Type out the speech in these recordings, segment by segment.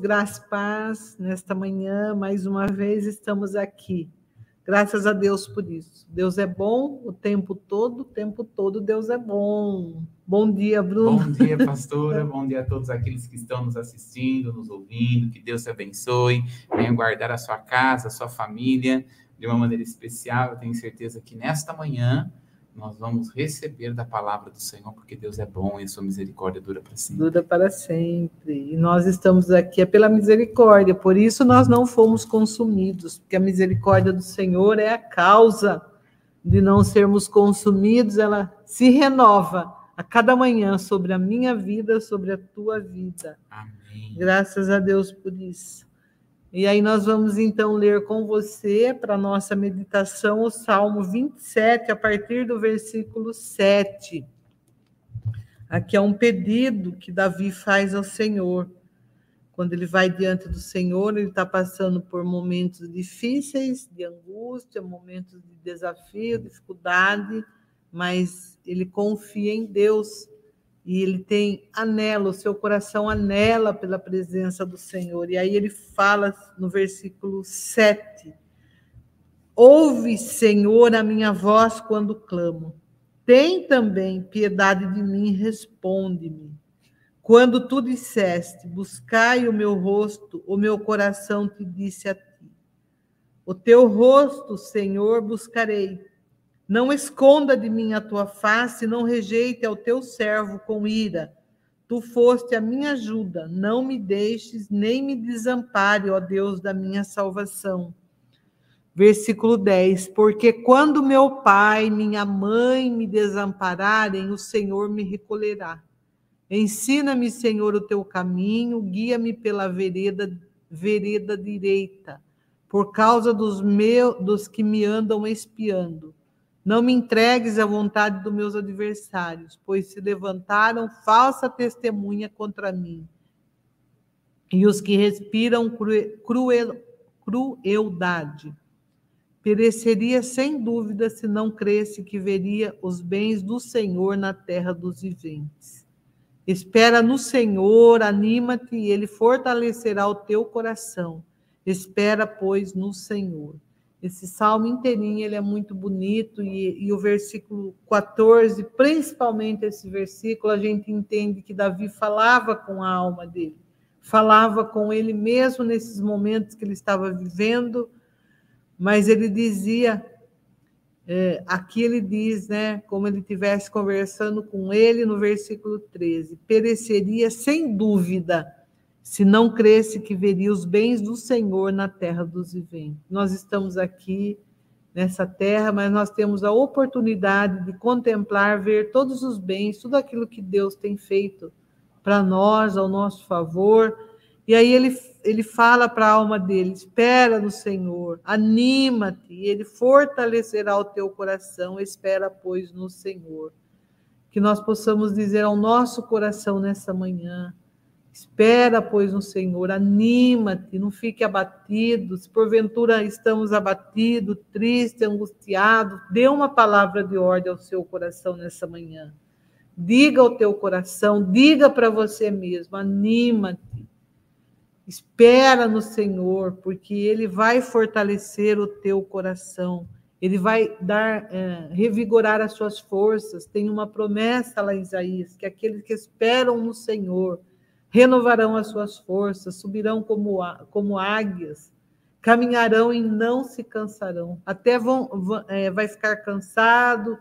graça e paz nesta manhã, mais uma vez estamos aqui. Graças a Deus por isso. Deus é bom o tempo todo, o tempo todo Deus é bom. Bom dia, Bruno. Bom dia, pastora. bom dia a todos aqueles que estão nos assistindo, nos ouvindo. Que Deus te abençoe. Venha guardar a sua casa, a sua família de uma maneira especial. Eu tenho certeza que nesta manhã nós vamos receber da palavra do Senhor, porque Deus é bom e a sua misericórdia dura para sempre. Dura para sempre. E nós estamos aqui é pela misericórdia, por isso nós não fomos consumidos, porque a misericórdia do Senhor é a causa de não sermos consumidos, ela se renova a cada manhã sobre a minha vida, sobre a tua vida. Amém. Graças a Deus por isso. E aí nós vamos então ler com você para nossa meditação o Salmo 27 a partir do versículo 7. Aqui é um pedido que Davi faz ao Senhor. Quando ele vai diante do Senhor, ele está passando por momentos difíceis, de angústia, momentos de desafio, dificuldade, mas ele confia em Deus e ele tem anela, o seu coração anela pela presença do Senhor. E aí ele fala no versículo 7: Ouve, Senhor, a minha voz quando clamo. Tem também piedade de mim, responde-me. Quando tu disseste, buscai o meu rosto, o meu coração te disse a ti. O teu rosto, Senhor, buscarei não esconda de mim a tua face, não rejeite ao teu servo com ira. Tu foste a minha ajuda, não me deixes nem me desampare, ó Deus da minha salvação. Versículo 10: Porque quando meu pai, minha mãe me desampararem, o Senhor me recolherá. Ensina-me, Senhor, o teu caminho, guia-me pela vereda, vereda direita, por causa dos meus, dos que me andam espiando. Não me entregues à vontade dos meus adversários, pois se levantaram falsa testemunha contra mim. E os que respiram cruel, crueldade. Pereceria sem dúvida se não cresce que veria os bens do Senhor na terra dos viventes. Espera no Senhor, anima-te, e ele fortalecerá o teu coração. Espera, pois, no Senhor. Esse salmo inteirinho ele é muito bonito e, e, o versículo 14, principalmente esse versículo, a gente entende que Davi falava com a alma dele, falava com ele mesmo nesses momentos que ele estava vivendo, mas ele dizia, é, aqui ele diz, né, como ele estivesse conversando com ele no versículo 13: pereceria sem dúvida se não cresce que veria os bens do Senhor na terra dos viventes. Nós estamos aqui nessa terra, mas nós temos a oportunidade de contemplar, ver todos os bens, tudo aquilo que Deus tem feito para nós, ao nosso favor. E aí ele, ele fala para a alma dele: espera no Senhor, anima-te, ele fortalecerá o teu coração, espera, pois, no Senhor. Que nós possamos dizer ao nosso coração nessa manhã: Espera, pois, no Senhor, anima-te, não fique abatido. Se porventura estamos abatidos, tristes, angustiados, dê uma palavra de ordem ao seu coração nessa manhã. Diga ao teu coração, diga para você mesmo, anima-te. Espera no Senhor, porque Ele vai fortalecer o teu coração. Ele vai dar, é, revigorar as suas forças. Tem uma promessa lá em Isaías, que aqueles que esperam no Senhor renovarão as suas forças, subirão como, como águias, caminharão e não se cansarão. Até vão, vão é, vai ficar cansado,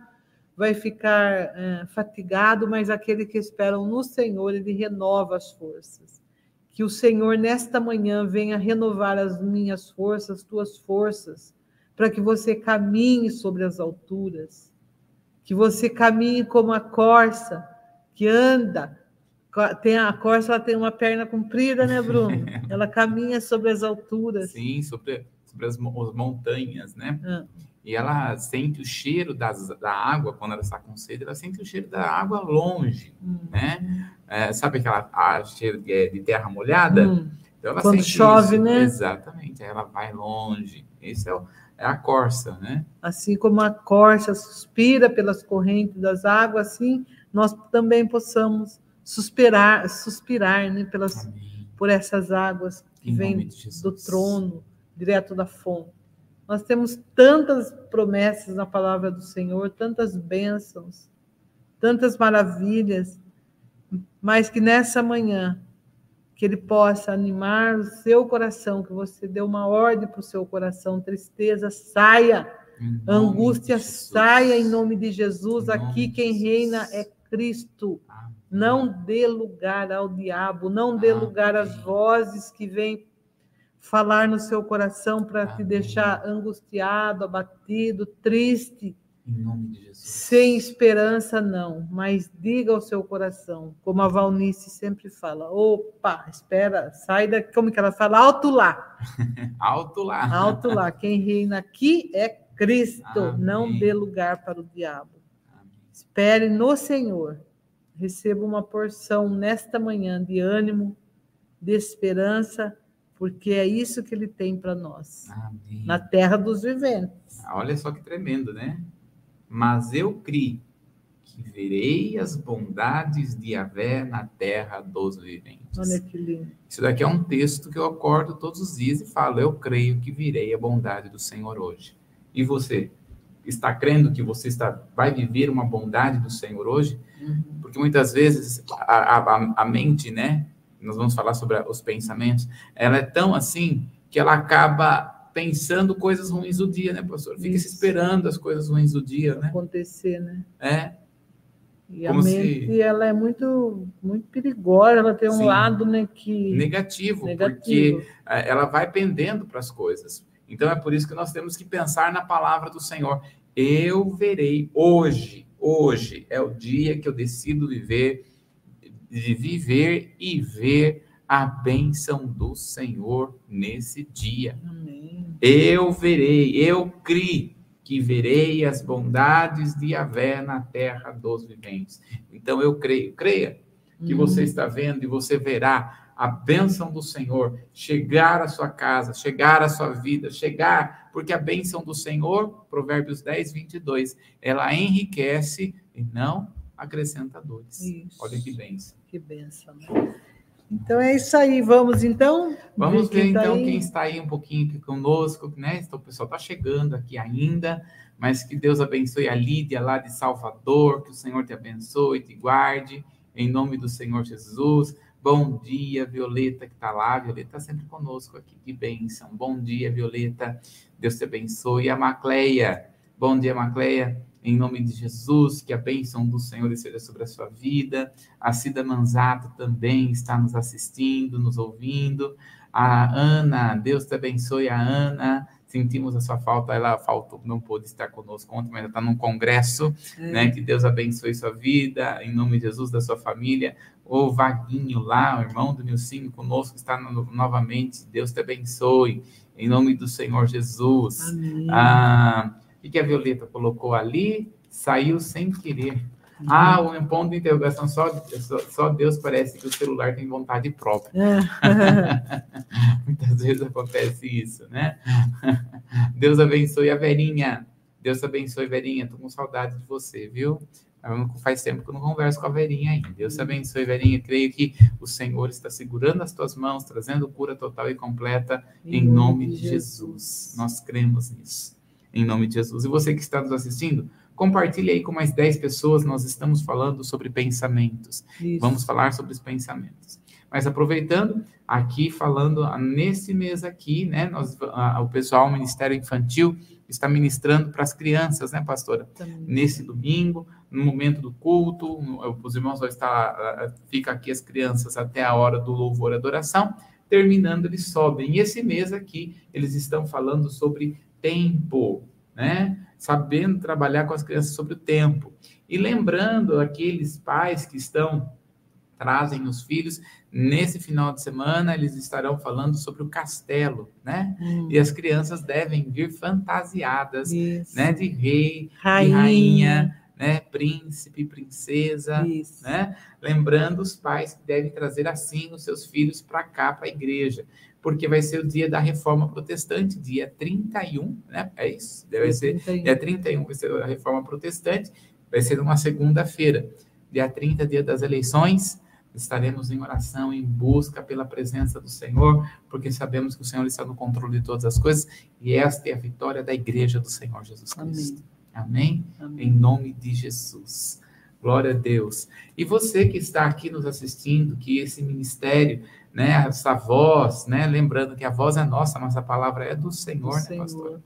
vai ficar é, fatigado, mas aquele que esperam no Senhor, ele renova as forças. Que o Senhor, nesta manhã, venha renovar as minhas forças, tuas forças, para que você caminhe sobre as alturas, que você caminhe como a corça que anda tem a corça, ela tem uma perna comprida, né, Bruno? ela caminha sobre as alturas. Sim, sobre, sobre as, as montanhas, né? Ah. E ela sente o cheiro das, da água quando ela está com sede, ela sente o cheiro da água longe, hum. né? É, sabe aquela a cheiro de, de terra molhada? Hum. Então ela quando chove, isso. né? Exatamente, ela vai longe. Esse é, o, é a corça, né? Assim como a corça suspira pelas correntes das águas, assim nós também possamos suspirar, suspirar né, pelas, por essas águas que vêm do trono, direto da fonte. Nós temos tantas promessas na palavra do Senhor, tantas bênçãos, tantas maravilhas, mas que nessa manhã que ele possa animar o seu coração, que você dê uma ordem para o seu coração, tristeza saia, angústia saia em nome de Jesus. Aqui quem reina é Cristo. Amém. Não dê lugar ao diabo, não dê Amém. lugar às vozes que vêm falar no seu coração para te deixar angustiado, abatido, triste, Em nome de Jesus. sem esperança, não. Mas diga ao seu coração, como a Valnice sempre fala: opa, espera, sai daqui, como que ela fala? Alto lá, Alto lá. alto lá. Quem reina aqui é Cristo, Amém. não dê lugar para o diabo. Amém. Espere no Senhor. Receba uma porção nesta manhã de ânimo, de esperança, porque é isso que Ele tem para nós, Amém. na terra dos viventes. Olha só que tremendo, né? Mas eu criei que verei as bondades de Yahvé na terra dos viventes. Olha que lindo. Isso daqui é um texto que eu acordo todos os dias e falo, eu creio que virei a bondade do Senhor hoje. E você? Está crendo que você está, vai viver uma bondade do Senhor hoje? Porque muitas vezes a, a, a mente, né? Nós vamos falar sobre a- os pensamentos. Ela é tão assim que ela acaba pensando coisas ruins do dia, né, pastor? Fica se Isso. esperando as coisas ruins do dia, né? Acontecer, né? É, E Como a se- mente, ela é muito, muito perigosa, ela tem um Sim. lado, né, que... negativo, porque negativo. eh, ela vai pendendo para as coisas. Então é por isso que nós temos que pensar na palavra do Senhor. Eu verei hoje, hoje é o dia que eu decido viver, de viver e ver a bênção do Senhor nesse dia. Amém. Eu verei, eu criei que verei as bondades de Yahvé na terra dos viventes. Então eu creio, creia que você está vendo e você verá a bênção do Senhor chegar à sua casa, chegar à sua vida, chegar, porque a bênção do Senhor, Provérbios 10, 22, ela enriquece e não acrescenta dores. Isso. Olha que bênção. Que benção, né? Então é isso aí, vamos então? Vamos ver quem tá então aí. quem está aí um pouquinho aqui conosco, né? Então, o pessoal está chegando aqui ainda, mas que Deus abençoe a Lídia lá de Salvador, que o Senhor te abençoe, te guarde, em nome do Senhor Jesus. Bom dia, Violeta, que está lá. Violeta está sempre conosco aqui, que bênção. Bom dia, Violeta, Deus te abençoe. A Macleia, bom dia, Macleia, em nome de Jesus, que a bênção do Senhor esteja sobre a sua vida. A Cida Manzato também está nos assistindo, nos ouvindo. A Ana, Deus te abençoe, a Ana. Sentimos a sua falta, ela faltou, não pôde estar conosco ontem, mas ela está num congresso, É. né? Que Deus abençoe sua vida, em nome de Jesus, da sua família. O Vaguinho lá, o irmão do Nilcinho conosco, está no- novamente. Deus te abençoe, em nome do Senhor Jesus. Amém. Ah, o que que a Violeta colocou ali? Saiu sem querer. Ah, um ponto de interrogação, só, só, só Deus parece que o celular tem vontade própria. É. Muitas vezes acontece isso, né? Deus abençoe a Verinha. Deus abençoe, Verinha. Tô com saudade de você, viu? Faz tempo que eu não converso com a Verinha aí. Deus te abençoe, Verinha. Creio que o Senhor está segurando as tuas mãos, trazendo cura total e completa em nome de Jesus. Nós cremos nisso. Em nome de Jesus. E você que está nos assistindo, compartilhe aí com mais 10 pessoas. Nós estamos falando sobre pensamentos. Isso. Vamos falar sobre os pensamentos. Mas aproveitando, aqui falando ah, nesse mês aqui, né? Nós, ah, o pessoal, o Ministério Infantil, está ministrando para as crianças, né, pastora? Também. Nesse domingo, no momento do culto, no- os irmãos vão estar, ah, fica aqui as crianças até a hora do louvor e adoração. Terminando, eles sobem. E esse mês aqui, eles estão falando sobre tempo, né? Sabendo trabalhar com as crianças sobre o tempo. E lembrando aqueles pais que estão trazem os filhos. Nesse final de semana, eles estarão falando sobre o castelo, né? Hum, E as crianças devem vir fantasiadas, Isso. né? De rei, de Rainha. Né? Príncipe, princesa, Isso. né? Lembrando os pais que devem trazer assim os seus filhos para cá, para a igreja, porque vai ser o dia da reforma protestante, dia 31, né? É isso? Deve ser 31. Dia 31 vai ser a reforma protestante, vai ser uma segunda-feira. Dia 30, dia das eleições, estaremos em oração, em busca pela presença do Senhor, porque sabemos que o Senhor está no controle de todas as coisas e esta é a vitória da igreja do Senhor Jesus Cristo. Amém? Amém? Amém. Em nome de Jesus. Glória a Deus. E você que está aqui nos assistindo, que esse ministério, né, essa voz, né, lembrando que a voz é nossa, mas a palavra é do Senhor, do né, Senhor. pastor?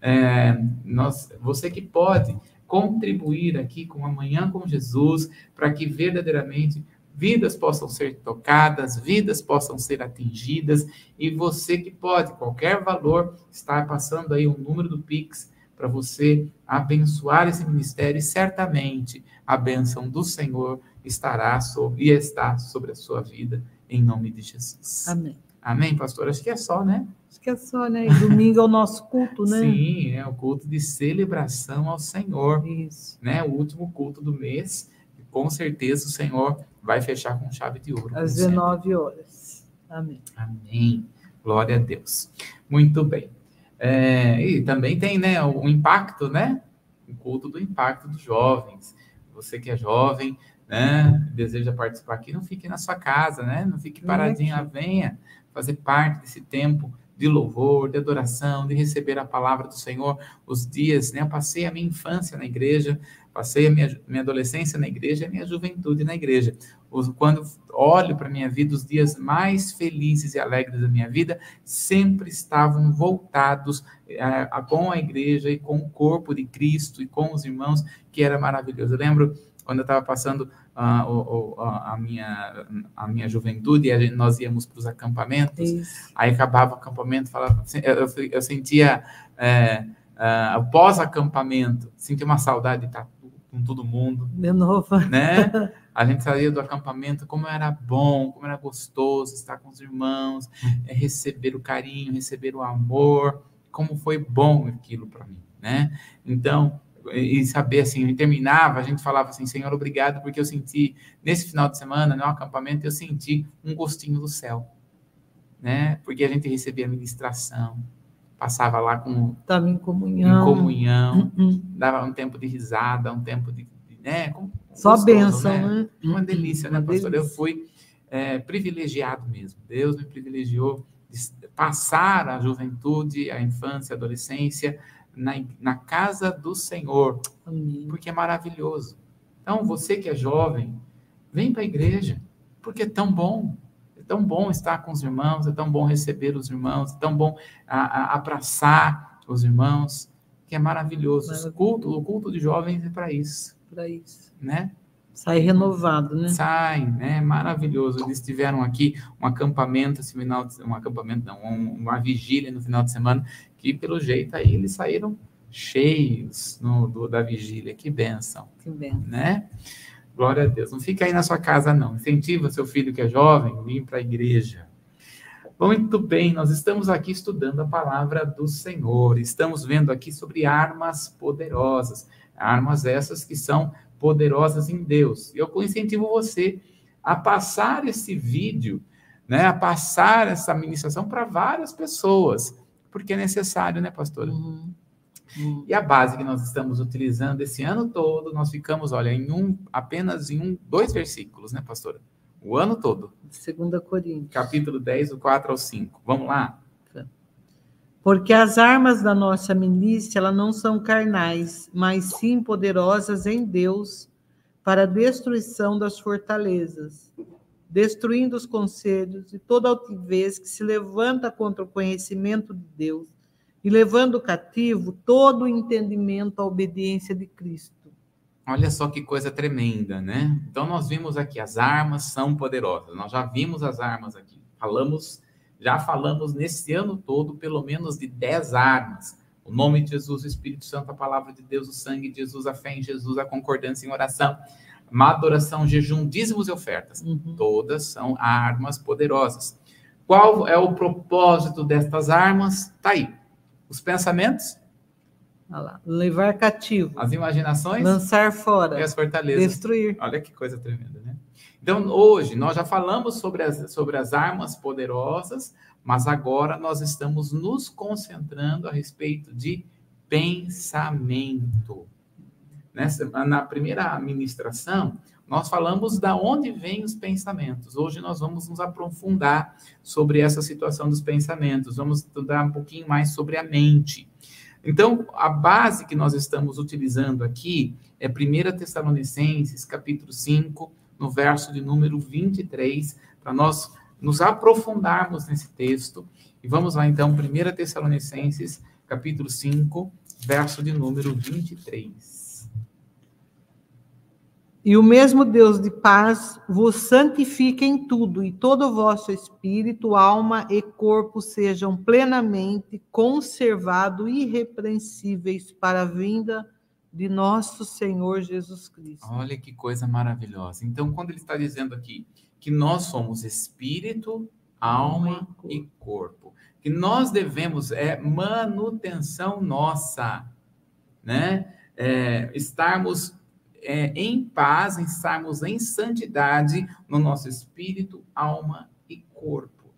É, nós, você que pode contribuir aqui com Amanhã com Jesus, para que verdadeiramente vidas possam ser tocadas, vidas possam ser atingidas, e você que pode, qualquer valor, está passando aí o número do Pix para você abençoar esse ministério, e certamente a bênção do Senhor estará sobre, e está sobre a sua vida, em nome de Jesus. Amém. Amém, pastor? Acho que é só, né? Acho que é só, né? E domingo é o nosso culto, né? Sim, é o culto de celebração ao Senhor. Isso. Né? O último culto do mês. Com certeza o Senhor vai fechar com chave de ouro. Às 19 horas. Amém. Amém. Glória a Deus. Muito bem. É, e também tem né, o impacto, né? O culto do impacto dos jovens. Você que é jovem, né? Deseja participar aqui, não fique na sua casa, né? Não fique paradinha, venha fazer parte desse tempo de louvor, de adoração, de receber a palavra do Senhor. Os dias, né? Eu passei a minha infância na igreja, passei a minha, minha adolescência na igreja, a minha juventude na igreja. Quando olho para a minha vida, os dias mais felizes e alegres da minha vida sempre estavam voltados é, com a igreja e com o corpo de Cristo e com os irmãos, que era maravilhoso. Eu lembro quando eu estava passando uh, a, minha, a minha juventude, gente, nós íamos para os acampamentos, Isso. aí acabava o acampamento, falava, eu, eu sentia, é, uh, pós-acampamento, sentia uma saudade de estar com todo mundo. De novo. Né? A gente saía do acampamento, como era bom, como era gostoso estar com os irmãos, é, receber o carinho, receber o amor, como foi bom aquilo para mim, né? Então, e saber assim, e terminava, a gente falava assim, Senhor, obrigado, porque eu senti, nesse final de semana, no acampamento, eu senti um gostinho do céu, né? Porque a gente recebia ministração, passava lá com... Estava em comunhão. Em comunhão, uh -uh. dava um tempo de risada, um tempo de, de né? Com, Só gostoso, bênção, né? né? Uma delícia, né, pastor? Delícia. Eu fui é, privilegiado mesmo. Deus me privilegiou de passar a juventude, a infância, a adolescência, na, na casa do Senhor, Amém. porque é maravilhoso. Então, você que é jovem, vem para a igreja, porque é tão bom. É tão bom estar com os irmãos, é tão bom receber os irmãos, é tão bom a, a, abraçar os irmãos, que é maravilhoso. O culto, o culto de jovens é para isso. Para isso. Né? Sai renovado, né? Sai, né? Maravilhoso. Eles tiveram aqui um acampamento, esse final de, um acampamento, não, uma vigília no final de semana, que pelo jeito aí eles saíram cheios no, do, da vigília. Que benção. Que benção. Né? Glória a Deus. Não fica aí na sua casa, não. Incentiva seu filho que é jovem, vir para a igreja. Muito bem, nós estamos aqui estudando a palavra do Senhor. Estamos vendo aqui sobre armas poderosas. Armas essas que são poderosas em Deus. Eu incentivo você a passar esse vídeo, né, a passar essa ministração para várias pessoas porque é necessário, né, pastora? Uhum. Uhum. E a base que nós estamos utilizando esse ano todo, nós ficamos, olha, em um, apenas em um, dois versículos, né, pastora? O ano todo. Segunda Coríntios. Capítulo 10, do 4 ao 5. Vamos lá? Porque as armas da nossa milícia, não são carnais, mas sim poderosas em Deus para a destruição das fortalezas destruindo os conselhos e toda altivez que se levanta contra o conhecimento de Deus e levando cativo todo o entendimento à obediência de Cristo. Olha só que coisa tremenda, né? Então nós vimos aqui as armas são poderosas. Nós já vimos as armas aqui. Falamos, já falamos nesse ano todo pelo menos de 10 armas. O nome de Jesus, o Espírito Santo, a palavra de Deus, o sangue de Jesus, a fé em Jesus, a concordância em oração má adoração, jejum, dízimos e ofertas. Uhum. Todas são armas poderosas. Qual é o propósito destas armas? Está aí. Os pensamentos. Lá, levar cativo. As imaginações. Lançar fora. E as fortalezas. Destruir. Olha que coisa tremenda, né? Então, hoje, nós já falamos sobre as, sobre as armas poderosas, mas agora nós estamos nos concentrando a respeito de pensamento. Nessa, na primeira ministração, nós falamos da onde vêm os pensamentos. Hoje nós vamos nos aprofundar sobre essa situação dos pensamentos. Vamos estudar um pouquinho mais sobre a mente. Então, a base que nós estamos utilizando aqui é 1 Tessalonicenses, capítulo 5, no verso de número 23, para nós nos aprofundarmos nesse texto. E vamos lá então, 1 Tessalonicenses, capítulo 5, verso de número 23. E o mesmo Deus de paz vos santifique em tudo, e todo o vosso espírito, alma e corpo sejam plenamente conservados irrepreensíveis para a vinda de nosso Senhor Jesus Cristo. Olha que coisa maravilhosa. Então, quando ele está dizendo aqui que nós somos espírito, alma e corpo, que nós devemos é manutenção nossa, né? É, estarmos é, em paz, em estarmos em santidade no nosso espírito, alma e corpo.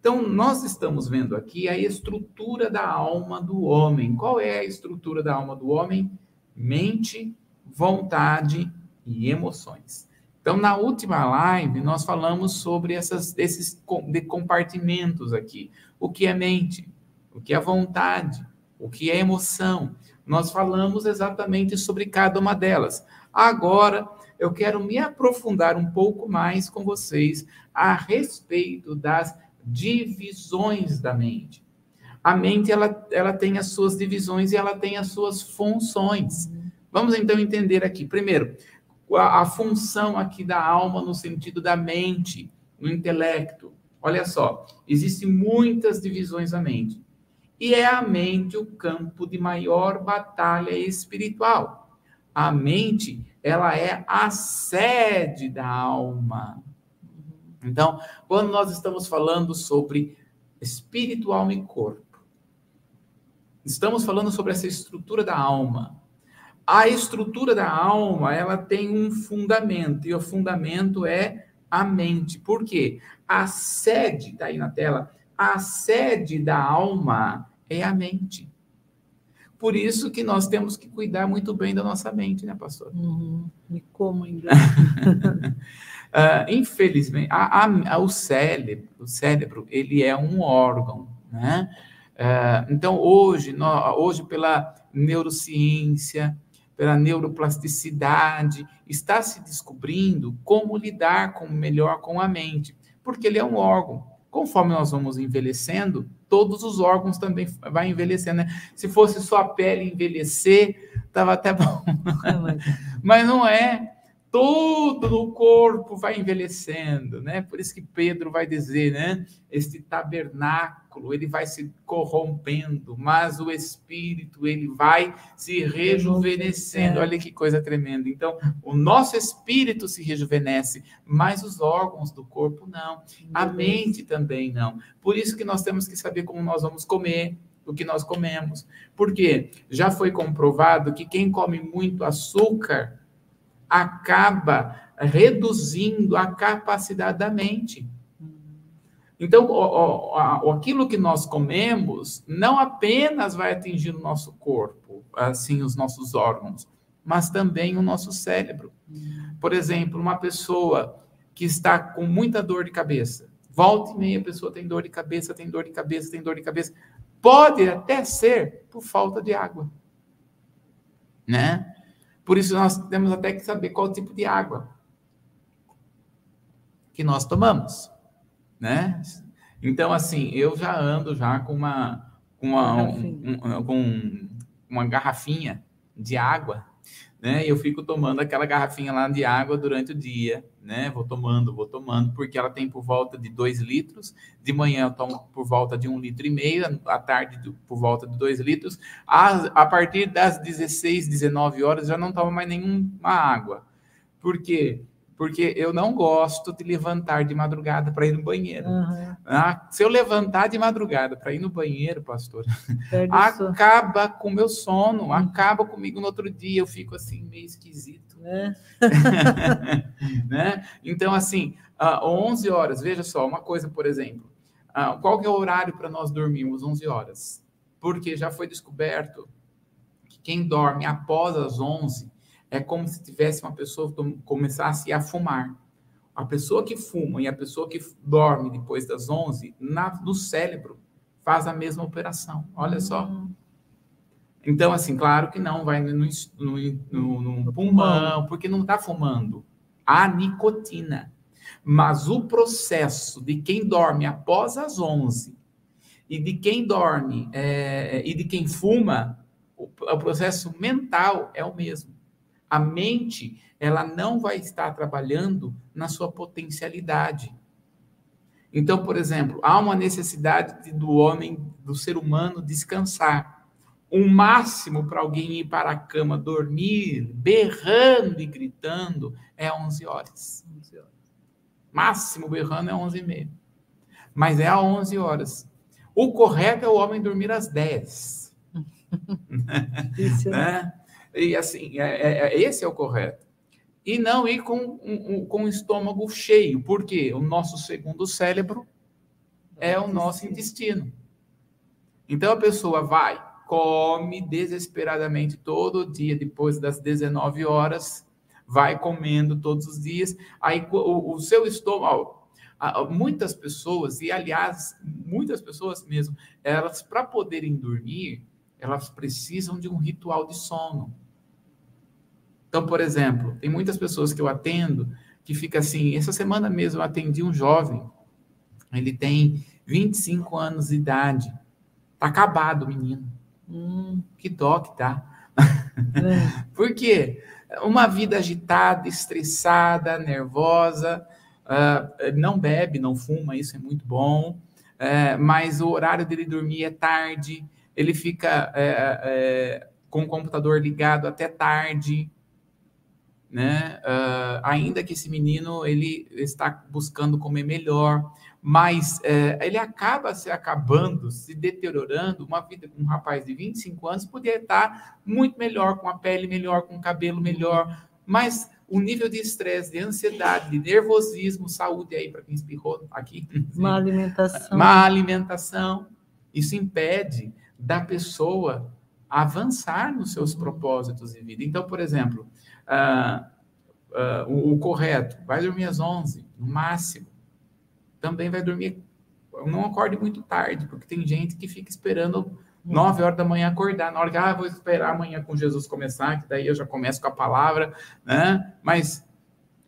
Então, nós estamos vendo aqui a estrutura da alma do homem. Qual é a estrutura da alma do homem? Mente, vontade e emoções. Então, na última live, nós falamos sobre essas, esses compartimentos aqui. O que é mente? O que é vontade? O que é emoção? Nós falamos exatamente sobre cada uma delas. Agora, eu quero me aprofundar um pouco mais com vocês a respeito das divisões da mente. A mente ela, ela tem as suas divisões e ela tem as suas funções. Vamos então entender aqui. Primeiro, a, a função aqui da alma no sentido da mente, no intelecto. Olha só, existem muitas divisões da mente. E é a mente o campo de maior batalha espiritual. A mente, ela é a sede da alma. Então, quando nós estamos falando sobre espírito, alma e corpo, estamos falando sobre essa estrutura da alma. A estrutura da alma, ela tem um fundamento, e o fundamento é a mente. Por quê? A sede, está aí na tela, a sede da alma é a mente. Por isso que nós temos que cuidar muito bem da nossa mente, né, pastor? Uhum. E como ainda? uh, infelizmente, a, a, a, o cérebro, o cérebro, ele é um órgão, né? Uh, então, hoje, hoje, pela neurociência, pela neuroplasticidade, está se descobrindo como lidar com, melhor com a mente, porque ele é um órgão. Conforme nós vamos envelhecendo, todos os órgãos também vai envelhecendo, né? Se fosse só a pele envelhecer, tava até bom. Mas não é. Todo o corpo vai envelhecendo, né? Por isso que Pedro vai dizer, né? Este tabernáculo, ele vai se corrompendo, mas o espírito, ele vai se rejuvenescendo. Olha que coisa tremenda. Então, o nosso espírito se rejuvenesce, mas os órgãos do corpo não. A mente também não. Por isso que nós temos que saber como nós vamos comer, o que nós comemos. Porque já foi comprovado que quem come muito açúcar acaba reduzindo a capacidade da mente. Então, o, o, aquilo que nós comemos não apenas vai atingir o nosso corpo, assim, os nossos órgãos, mas também o nosso cérebro. Por exemplo, uma pessoa que está com muita dor de cabeça, volta e meia a pessoa tem dor de cabeça, tem dor de cabeça, tem dor de cabeça, pode até ser por falta de água, né? Por isso, nós temos até que saber qual tipo de água que nós tomamos, né? Então, assim, eu já ando já com uma, com uma, um, um, com uma garrafinha de água né? Eu fico tomando aquela garrafinha lá de água durante o dia, né? Vou tomando, vou tomando, porque ela tem por volta de 2 litros. De manhã eu tomo por volta de um litro e meio, à tarde por volta de 2 litros. A, a partir das 16, 19 horas já não tomo mais nenhuma água. Por quê? Porque eu não gosto de levantar de madrugada para ir no banheiro. Uhum. Ah, se eu levantar de madrugada para ir no banheiro, pastor, acaba com o meu sono, uhum. acaba comigo no outro dia, eu fico assim meio esquisito. É. né? Então, assim, uh, 11 horas, veja só, uma coisa, por exemplo, uh, qual que é o horário para nós dormirmos 11 horas? Porque já foi descoberto que quem dorme após as 11 é como se tivesse uma pessoa que começasse a fumar. A pessoa que fuma e a pessoa que dorme depois das 11, na, no cérebro, faz a mesma operação. Olha só. Hum. Então, assim, claro que não vai no, no, no, no pulmão, porque não está fumando. A nicotina. Mas o processo de quem dorme após as 11 e de quem dorme é, e de quem fuma, o, o processo mental é o mesmo. A mente, ela não vai estar trabalhando na sua potencialidade. Então, por exemplo, há uma necessidade do homem, do ser humano, descansar. O um máximo para alguém ir para a cama dormir, berrando e gritando, é 11 horas. 11 horas. Máximo berrando é 11 e meia. Mas é às 11 horas. O correto é o homem dormir às 10. Isso, né? E assim, é, é, é, esse é o correto. E não ir com, um, com o estômago cheio, porque o nosso segundo cérebro é o nosso intestino. Então a pessoa vai, come desesperadamente todo dia, depois das 19 horas, vai comendo todos os dias. Aí o, o seu estômago, muitas pessoas, e aliás, muitas pessoas mesmo, elas, para poderem dormir, elas precisam de um ritual de sono. Então, por exemplo, tem muitas pessoas que eu atendo que fica assim, essa semana mesmo eu atendi um jovem, ele tem 25 anos de idade, tá acabado o menino. Hum, que dó que tá. É. por quê? Uma vida agitada, estressada, nervosa, uh, não bebe, não fuma, isso é muito bom, uh, mas o horário dele dormir é tarde, ele fica uh, com o computador ligado até tarde, né? ainda que esse menino ele está buscando comer melhor, mas é, ele acaba se acabando, se deteriorando. Uma vida com um rapaz de 25 anos poderia estar muito melhor, com a pele melhor, com o cabelo melhor, mas o nível de estresse, de ansiedade, de nervosismo, saúde aí para quem espirrou aqui. Má alimentação. Má alimentação. Isso impede da pessoa avançar nos seus propósitos de vida. Então, por exemplo, uh, uh, o, o correto, vai dormir às 11, no máximo também vai dormir. Não acorde muito tarde, porque tem gente que fica esperando 9 horas da manhã acordar. Na hora que, ah, vou esperar amanhã com Jesus começar, que daí eu já começo com a palavra, né? Mas,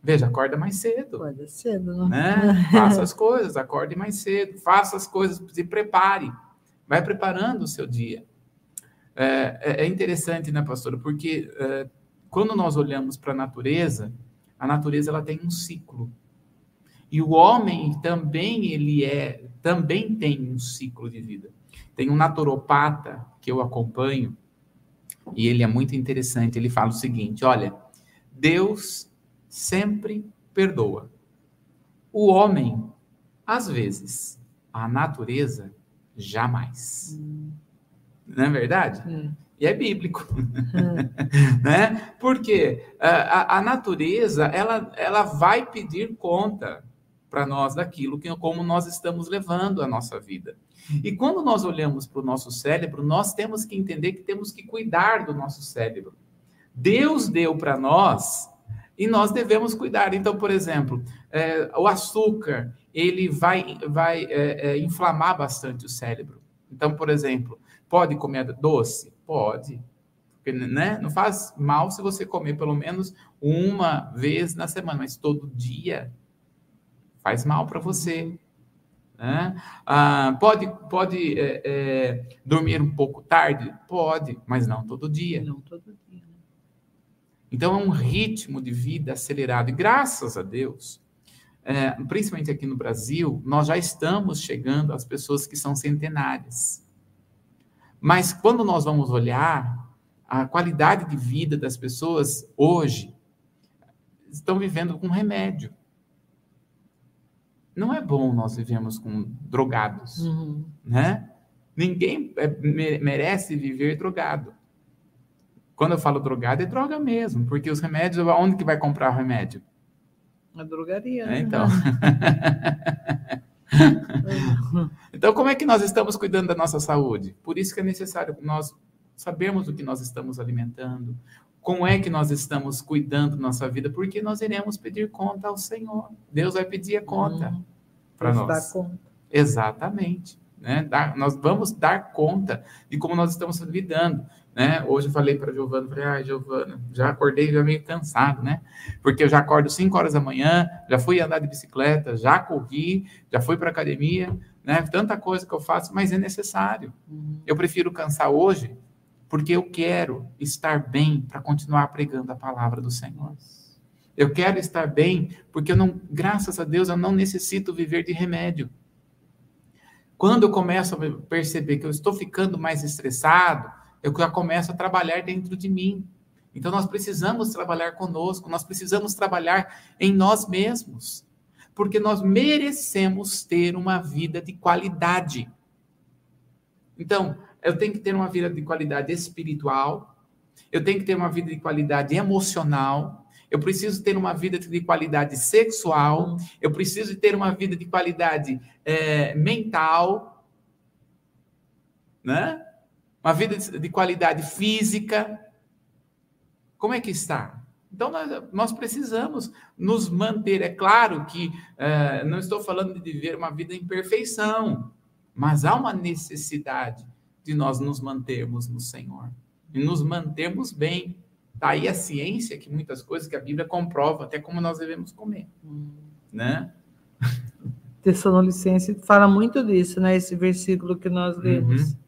veja, acorda mais cedo. Acorda cedo, né? né? faça as coisas, acorde mais cedo, faça as coisas, se prepare. Vai preparando o seu dia. É, é, é interessante, né, pastora? Porque é, quando nós olhamos para a natureza, a natureza ela tem um ciclo. E o homem também ele é, também tem um ciclo de vida. Tem um naturopata que eu acompanho e ele é muito interessante. Ele fala o seguinte: olha, Deus sempre perdoa. O homem, às vezes, a natureza, jamais. Hum. Não é verdade? Hum. E é bíblico, hum. né? Porque a, a, natureza ela, ela vai pedir conta para nós daquilo que como nós estamos levando a nossa vida. E quando nós olhamos para o nosso cérebro, nós temos que entender que temos que cuidar do nosso cérebro. Deus deu para nós e nós devemos cuidar. Então, por exemplo, é, o açúcar ele vai, vai é, é, inflamar bastante o cérebro. Então, por exemplo, pode comer doce? Pode. Porque, né? Não faz mal se você comer pelo menos uma vez na semana, mas todo dia faz mal para você. Né? Ah, pode pode é, é, dormir um pouco tarde? Pode, mas não todo dia. Não todo dia. Né? Então é um ritmo de vida acelerado. E graças a Deus, é, principalmente aqui no Brasil, nós já estamos chegando às pessoas que são centenárias. Mas quando nós vamos olhar a qualidade de vida das pessoas hoje, estão vivendo com remédio. Não é bom nós vivemos com drogados, uhum. né? Ninguém é, merece viver drogado. Quando eu falo drogado, é droga mesmo, porque os remédios, onde que vai comprar o remédio? Na drogaria. É, né? então. então, como é que nós estamos cuidando da nossa saúde? Por isso que é necessário nós sabermos o que nós estamos alimentando, Como é que nós estamos cuidando da nossa vida? Porque nós iremos pedir conta ao Senhor. Deus vai pedir a conta Hum, para nós. conta. Exatamente. Né? Dar- nós vamos dar conta de como nós estamos lidando. Né? Hoje eu falei para a Giovana, falei, ai, Giovana, já acordei já meio cansado, né? Porque eu já acordo 5 horas da manhã, já fui andar de bicicleta, já corri, já fui para academia, né? Tanta coisa que eu faço, mas é necessário. Uhum. Eu prefiro cansar hoje, porque eu quero estar bem para continuar pregando a palavra do Senhor. Eu quero estar bem, porque eu não, graças a Deus, eu não necessito viver de remédio. Quando eu começo a perceber que eu estou ficando mais estressado, eu já começo a trabalhar dentro de mim. Então nós precisamos trabalhar conosco, nós precisamos trabalhar em nós mesmos, porque nós merecemos ter uma vida de qualidade. Então, eu tenho que ter uma vida de qualidade espiritual, eu tenho que ter uma vida de qualidade emocional, eu preciso ter uma vida de qualidade sexual, eu preciso ter uma vida de qualidade eh, mental, né? Uma vida de, de qualidade física. Como é que está? Então, nós, nós precisamos nos manter. É claro que eh, não estou falando de viver uma vida em perfeição, mas há uma necessidade de nós nos mantermos no Senhor e nos mantermos bem. Está aí a ciência que muitas coisas que a Bíblia comprova, até como nós devemos comer, né? Tessalonicense fala muito disso, né? Esse versículo que nós lemos. Uhum.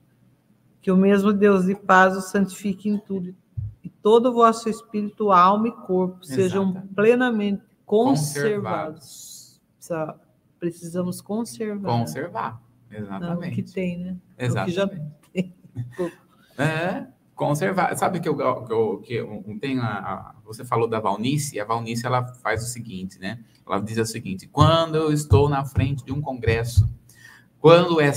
Que o mesmo Deus de paz os santifique em tudo, e todo o vosso espírito, alma e corpo sejam Exatamente. plenamente conservados. Conservados. Precisa- Precisamos conservar Conservar. né, o que Exatamente. tem, né? Exatamente. O que já tem. É, conservar. Sabe que eu, que eu, que eu tenho a, a- você falou da Valnice, e a Valnice ela faz o seguinte, né? Ela diz o seguinte: quando eu estou na frente de um congresso, quando é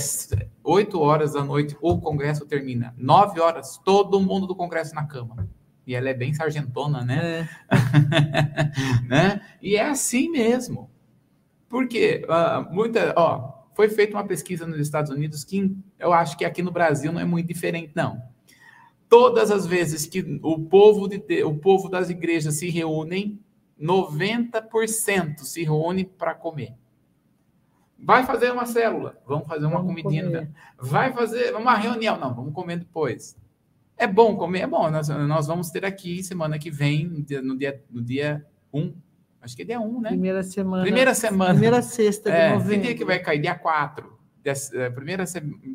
8 horas da noite, o congresso termina. 9 horas, todo mundo do congresso na cama. E ela é bem sargentona, né? É, né? E é assim mesmo. Porque ah, muita, ó, foi feita uma pesquisa nos Estados Unidos que eu acho que aqui no Brasil não é muito diferente, não. Todas as vezes que o povo, de- o povo das igrejas se reúnem, 90% se reúne para comer. Vai fazer uma célula, vamos fazer uma Vamos comidinha. comer. Vai fazer uma reunião, não, vamos comer depois. É bom comer, é bom. Nós, nós vamos ter aqui semana que vem, no dia, no dia, no dia 1, acho que é dia 1, né? primeira semana. Primeira semana. Primeira sexta de É, que novembro. dia que vai cair? Dia 4. Dia, eh, primeira,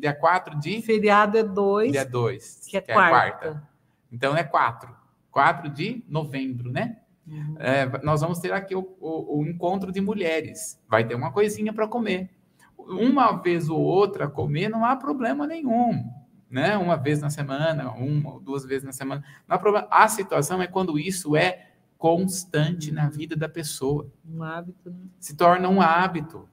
dia 4 de Feriado é dois, dia 2, que é quarta. Então é 4. 4 de novembro, né? Uhum. É, nós vamos ter aqui o, o- o encontro de mulheres. Vai ter uma coisinha para comer. Uma vez ou outra comer não há problema nenhum. Né? Uma vez na semana, uma ou duas vezes na semana. Não há problema. A situação é quando isso é constante na vida da pessoa Um hábito, né? se torna um hábito.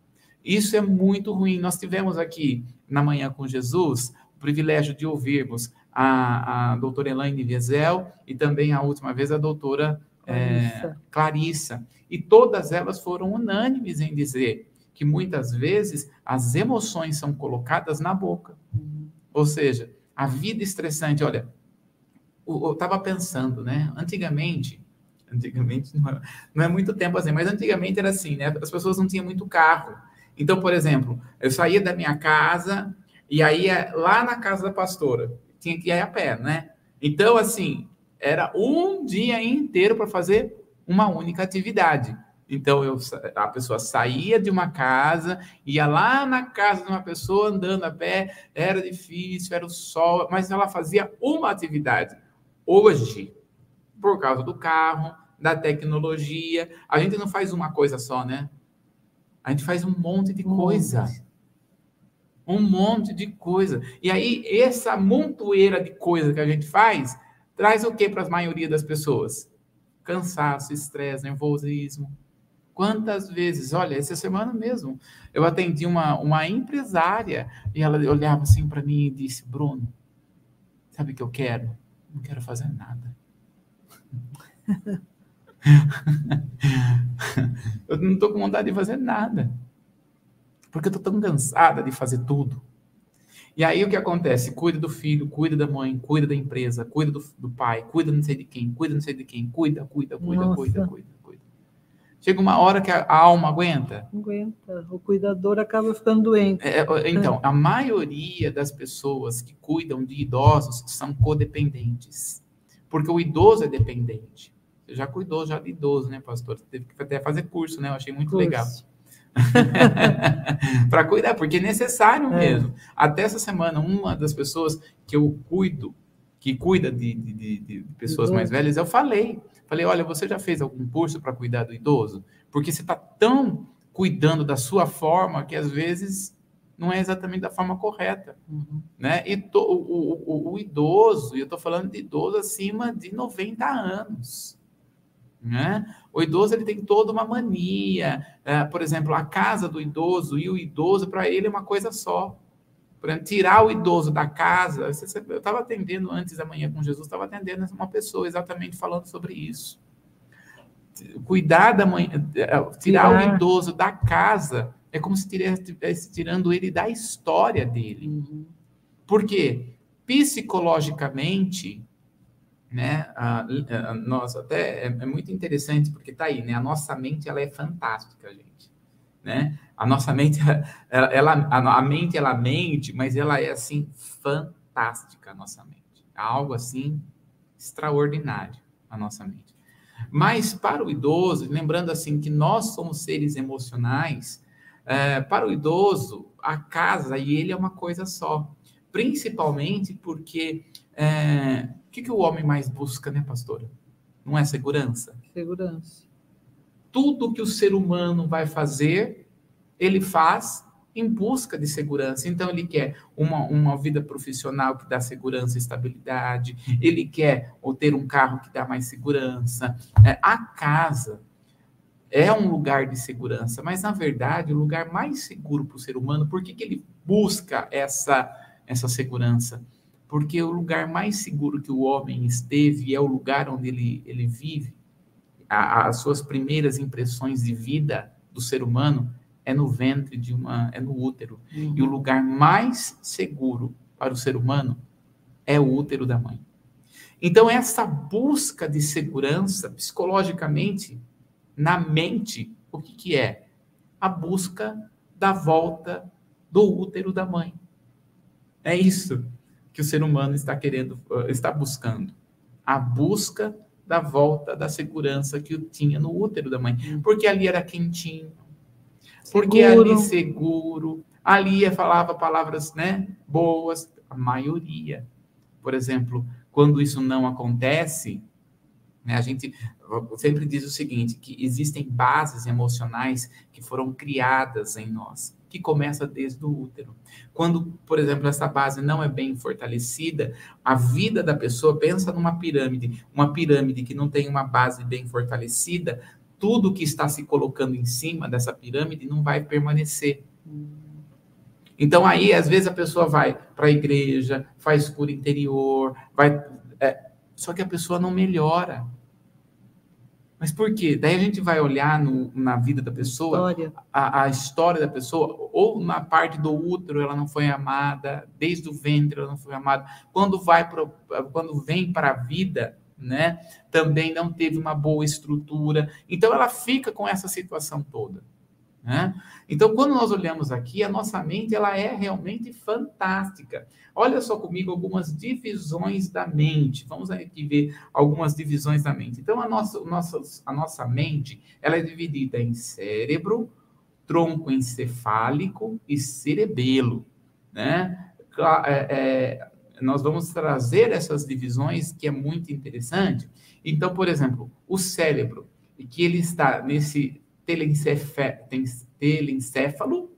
Isso é muito ruim. Nós tivemos aqui na manhã com Jesus o privilégio de ouvirmos a, a doutora Elaine Wiesel e também a última vez a doutora é, Clarissa. Clarissa. E todas elas foram unânimes em dizer que muitas vezes as emoções são colocadas na boca. Ou seja, a vida estressante, olha, eu estava pensando, né? Antigamente, antigamente não é, não é muito tempo assim, mas antigamente era assim, né? As pessoas não tinham muito carro. Então, por exemplo, eu saía da minha casa e aí ia lá na casa da pastora, tinha que ir a pé, né? Então, assim, era um dia inteiro para fazer uma única atividade. Então, eu, a pessoa saía de uma casa, ia lá na casa de uma pessoa andando a pé, era difícil, era o sol, mas ela fazia uma atividade. Hoje, por causa do carro, da tecnologia, a gente não faz uma coisa só, né? A gente faz um monte de coisa. Um monte de coisa. E aí, essa montoeira de coisa que a gente faz, traz o que para a maioria das pessoas? Cansaço, estresse, nervosismo. Quantas vezes, olha, essa semana mesmo, eu atendi uma, uma empresária e ela olhava assim para mim e disse: Bruno, sabe o que eu quero? Não quero fazer nada. eu não estou com vontade de fazer nada. Porque eu estou tão cansada de fazer tudo. E aí o que acontece? Cuida do filho, cuida da mãe, cuida da empresa, cuida do, do pai, cuida não sei de quem, cuida não sei de quem, cuida, cuida, cuida, Nossa. cuida, cuida, cuida. Chega uma hora que a, a alma aguenta. Aguenta. O cuidador acaba ficando doente. É, então, a maioria das pessoas que cuidam de idosos são codependentes. Porque o idoso é dependente. Você já cuidou já de idoso, né, pastor? Você teve que até fazer curso, né? Eu achei muito curso. legal. para cuidar, porque é necessário é. mesmo. Até essa semana, uma das pessoas que eu cuido, que cuida de, de, de pessoas mais velhas, eu falei. Falei, olha, você já fez algum curso para cuidar do idoso? Porque você está tão cuidando da sua forma que às vezes não é exatamente da forma correta. Uhum. Né? E to, o, o, o, idoso, e eu estou falando de idoso acima de 90 anos. Né? O idoso ele tem toda uma mania. É, por exemplo, a casa do idoso e o idoso, para ele, é uma coisa só. Por exemplo, tirar o idoso da casa. Eu estava atendendo antes da manhã com Jesus, estava atendendo uma pessoa exatamente falando sobre isso. Cuidar da mãe, é, tirar, tirar o idoso da casa é como se estivesse tirando ele da história dele. Uhum. Por quê? Psicologicamente, né? A, a, nós até é, é, muito interessante porque tá aí, né? A nossa mente ela é fantástica, gente, né? A nossa mente, ela, ela a, a, mente ela mente, mas ela é assim fantástica a nossa mente, é algo assim extraordinário a nossa mente. Mas para o idoso, lembrando assim que nós somos seres emocionais, é, para o idoso a casa e ele é uma coisa só, principalmente porque é, o que, que o homem mais busca, né, pastora? Não é segurança? Segurança. Tudo que o ser humano vai fazer, ele faz em busca de segurança. Então, ele quer uma, uma vida profissional que dá segurança e estabilidade, ele quer ou ter um carro que dá mais segurança. É, a casa é um lugar de segurança, mas, na verdade, o lugar mais seguro para o ser humano, por que, que ele busca essa, essa segurança? Porque o lugar mais seguro que o homem esteve é o lugar onde ele, ele vive. A, as suas primeiras impressões de vida do ser humano é no ventre de uma, é no útero. Uhum. E o lugar mais seguro para o ser humano é o útero da mãe. Então essa busca de segurança psicologicamente na mente, o que que é? A busca da volta do útero da mãe. É isso que o ser humano está querendo, eh, está buscando. A busca da volta da segurança que tinha no útero da mãe. Porque ali era quentinho. Porque seguro. ali seguro. Ali falava palavras né, boas, a maioria. Por exemplo, quando isso não acontece, né, a gente sempre diz o seguinte, que existem bases emocionais que foram criadas em nós que começa desde o útero. Quando, por exemplo, essa base não é bem fortalecida, a vida da pessoa, pensa numa pirâmide, uma pirâmide que não tem uma base bem fortalecida, tudo que está se colocando em cima dessa pirâmide não vai permanecer. Então aí, às vezes, a pessoa vai para a igreja, faz cura interior, vai. É, só que a pessoa não melhora. Mas por quê? Daí a gente vai olhar no, na vida da pessoa, história. A, a, história da pessoa, ou na parte do útero ela não foi amada, desde o ventre ela não foi amada. Quando vai pro, quando vem para a vida, né, também não teve uma boa estrutura. Então ela fica com essa situação toda. Né? Então, quando nós olhamos aqui, a nossa mente ela é realmente fantástica. Olha só comigo algumas divisões da mente. Vamos aqui ver algumas divisões da mente. Então, a nossa, nossa, a nossa mente ela é dividida em cérebro, tronco encefálico e cerebelo. Né? É, é, nós vamos trazer essas divisões que é muito interessante. Então, por exemplo, o cérebro, que ele está nesse telencéfalo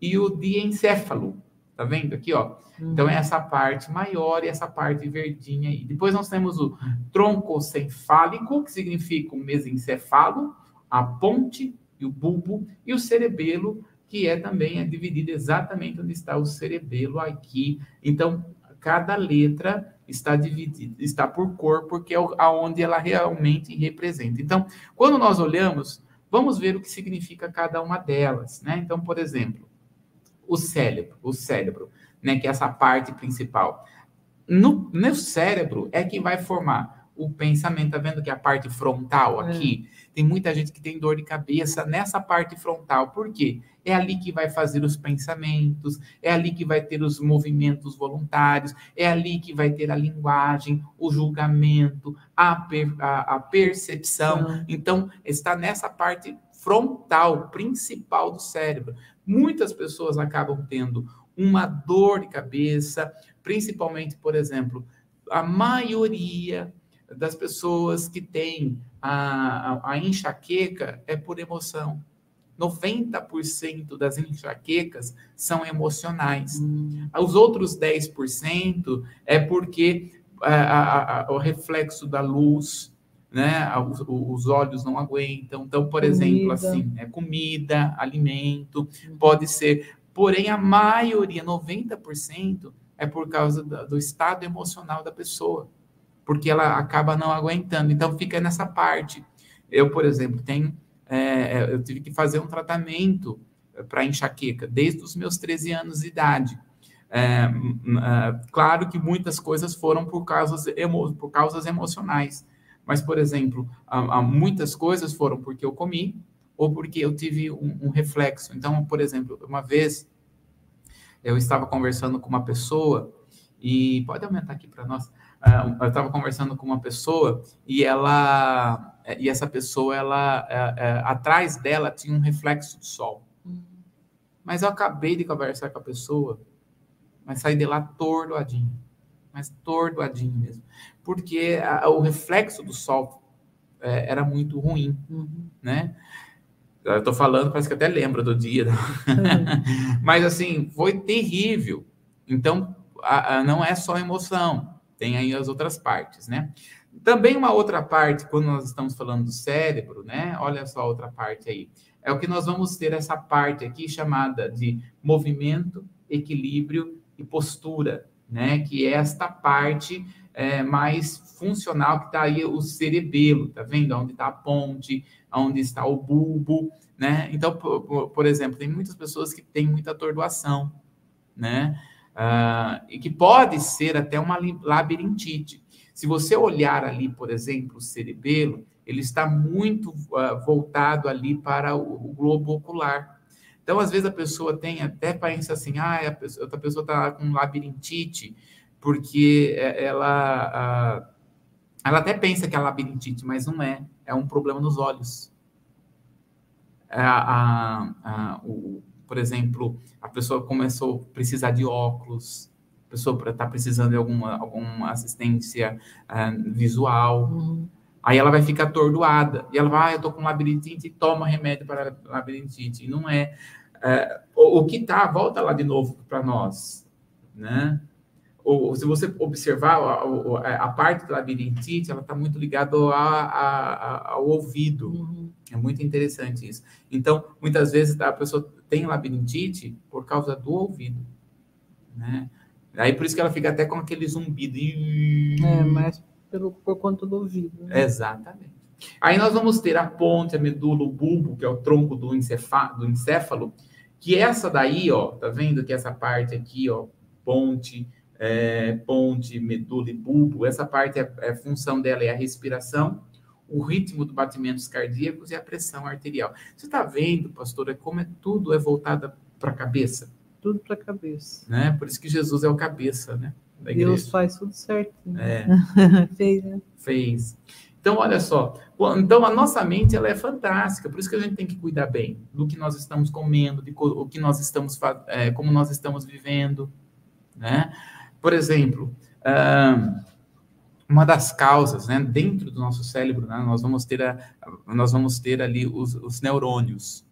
e o diencéfalo. Tá vendo aqui, ó? Uhum. Então, é essa parte maior e essa parte verdinha aí. Depois nós temos o troncocefálico, que significa o mesencefalo, a ponte e o bulbo, e o cerebelo, que é também é dividido exatamente onde está o cerebelo aqui. Então, cada letra está dividida, está por cor, porque é aonde ela realmente representa. Então, quando nós olhamos Vamos ver o que significa cada uma delas, né? Então, por exemplo, o cérebro, o cérebro, né, que é essa parte principal. No, no cérebro é que vai formar o pensamento, tá vendo que a parte frontal é. aqui, é. tem muita gente que tem dor de cabeça nessa parte frontal. Por quê? É ali que vai fazer os pensamentos, é ali que vai ter os movimentos voluntários, é ali que vai ter a linguagem, o julgamento, a, per, a, a percepção. É. Então, está nessa parte frontal, principal do cérebro. Muitas pessoas acabam tendo uma dor de cabeça, principalmente, por exemplo, a maioria das pessoas que têm a, a, a enxaqueca é por emoção. 90% das enxaquecas são emocionais. Hum. Os outros 10% é porque a, o reflexo da luz, né? Os, os, olhos não aguentam. Então, por comida. exemplo, assim, é comida, alimento, hum. pode ser. Porém, a maioria, 90%, é por causa do estado emocional da pessoa porque ela acaba não aguentando. Então, fica nessa parte. Eu, por exemplo, tenho, é, é eu tive que fazer um tratamento para enxaqueca desde os meus 13 anos de idade. É, é, claro que muitas coisas foram por causas, emo, por causas emocionais, mas, por exemplo, a, a muitas coisas foram porque eu comi ou porque eu tive um, um reflexo. Então, por exemplo, uma vez eu estava conversando com uma pessoa e pode aumentar aqui para nós. Ah, eu estava conversando com uma pessoa e ela e essa pessoa ela é, é, atrás dela tinha um reflexo do sol uhum. mas eu acabei de conversar com a pessoa mas saí de lá tordoadinho mas tordoadinho mesmo porque a, o reflexo do sol é, era muito ruim uhum. né eu estou falando parece que até lembro do dia uhum. mas assim foi terrível então a, a, não é só emoção tem aí as outras partes, né? Também uma outra parte, quando nós estamos falando do cérebro, né? Olha só a outra parte aí. É o que nós vamos ter essa parte aqui chamada de movimento, equilíbrio e postura, né? Que é esta parte é, mais funcional que está aí o cerebelo, tá vendo? Onde está a ponte, onde está o bulbo, né? Então, por, por exemplo, tem muitas pessoas que têm muita atordoação, né? Uh, e que pode ser até uma labirintite. Se você olhar ali, por exemplo, o cerebelo, ele está muito uh, voltado ali para o, o, globo ocular. Então, às vezes a pessoa tem até pensa assim, ah, a pessoa, outra pessoa está com labirintite, porque ela, uh, ela até pensa que é labirintite, mas não é, é um problema nos olhos. A, a, o, por exemplo, a pessoa começou a precisar de óculos, a pessoa está precisando de alguma, alguma assistência uh, visual. Uhum. Aí ela vai ficar atordoada. E ela vai, ah, eu estou com labirintite, toma remédio para labirintite. E não é. Uh, o, o, que está, volta lá de novo para nós. Né? Ou, se você observar, a, a, a parte da labirintite, ela está muito ligada ao ouvido. Uhum. É muito interessante isso. Então, muitas vezes a pessoa tem labirintite por causa do ouvido, né? Aí por isso que ela fica até com aquele zumbido. É, mas pelo, por conta do ouvido. Né? Exatamente. Aí nós vamos ter a ponte, a medula, o bulbo, que é o tronco do, do encéfalo, que essa daí, ó, tá vendo que essa parte aqui, ó, ponte, é, ponte, medula e bulbo, essa parte, é, é, a função dela é a respiração, o ritmo dos batimentos cardíacos e a pressão arterial. Você está vendo, pastora, como é tudo é voltado para a cabeça? Tudo para a cabeça. Né? Por isso que Jesus é o cabeça, né? Deus faz tudo certinho. É. Fez, né? Fez. Então, olha só. Então, a nossa mente ela é fantástica. Por isso que a gente tem que cuidar bem do que nós estamos comendo, de o que nós estamos, é, como nós estamos vivendo, né? Por exemplo, uma das causas, né, dentro do nosso cérebro, né, nós vamos ter a, nós vamos ter ali os, os neurônios.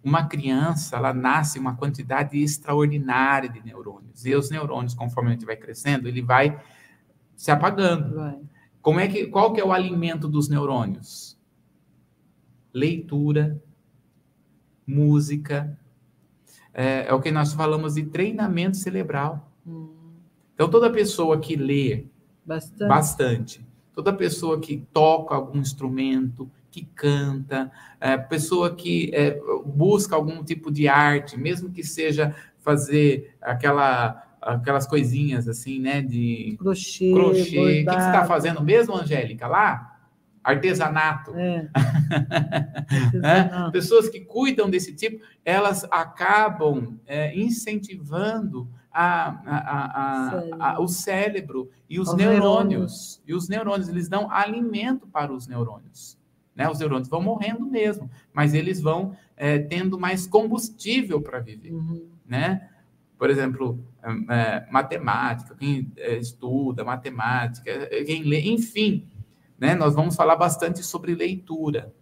Uma criança, ela nasce uma quantidade extraordinária de neurônios. E os neurônios, conforme a gente vai crescendo, ele vai se apagando. Vai. Como é que, qual que é o alimento dos neurônios? Leitura, música, é, é o que nós falamos de treinamento cerebral. Hum. Então, toda pessoa que lê, Bastante. Bastante. Toda pessoa que toca algum instrumento, que canta, é, pessoa que é, busca algum tipo de arte, mesmo que seja fazer aquela aquelas coisinhas assim, né? De crochê. crochê. O que, que você está fazendo mesmo, Angélica? Lá? Artesanato. É. É? Artesanato. Pessoas que cuidam desse tipo, elas acabam é, incentivando a, a- a- o cérebro e os Os neurônios. E os neurônios, eles dão alimento para os neurônios. Né? Os neurônios vão morrendo mesmo, mas eles vão é, tendo mais combustível para viver Uhum. né? Por exemplo, é, matemática, quem é, estuda matemática, é, quem lê, enfim, né? Nós vamos falar bastante sobre leitura,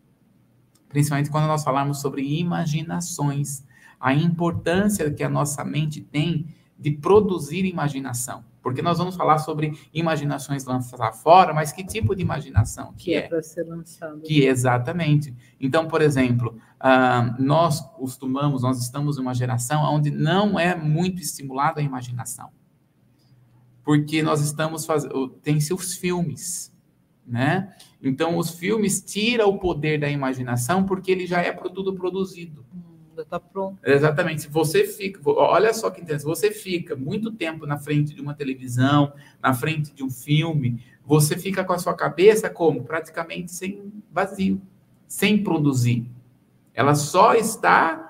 principalmente quando nós falarmos sobre imaginações, a importância que a nossa mente tem de produzir imaginação, porque nós vamos falar sobre imaginações lançadas fora, mas que tipo de imaginação que Que é é? para ser lançado. Que exatamente. Então, por exemplo, ah, nós costumamos, nós estamos em uma geração onde não é muito estimulada a imaginação. Porque nós estamos fazendo. Tem-se os filmes, né? Então, os filmes tiram o poder da imaginação porque ele já é tudo produzido. Hum, Já está pronto. Exatamente. Se você fica, olha só que interessante, se você fica muito tempo na frente de uma televisão, na frente de um filme, você fica com a sua cabeça como praticamente sem vazio, sem produzir. Ela só está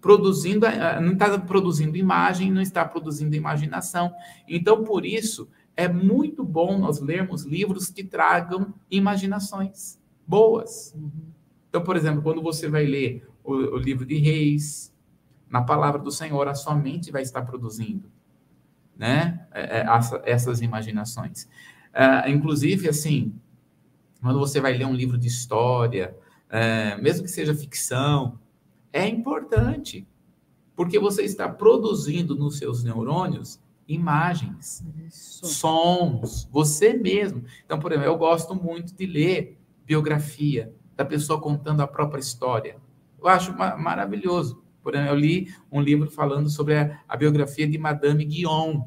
produzindo, eh, não está produzindo imagem, não está produzindo imaginação. Então, por isso, é muito bom nós lermos livros que tragam imaginações boas. Uhum. Então, por exemplo, quando você vai ler o, o livro de Reis, na palavra do Senhor, a sua mente vai estar produzindo, né? É, é, essa- essas imaginações. Ah, inclusive, assim, quando você vai ler um livro de história, é, mesmo que seja ficção, é importante, porque você está produzindo nos seus neurônios imagens Isso. sons, você mesmo. Então, por exemplo, eu gosto muito de ler biografia da pessoa contando a própria história. Eu acho ma- maravilhoso. Eu li um livro falando sobre a, a biografia de Madame Guion,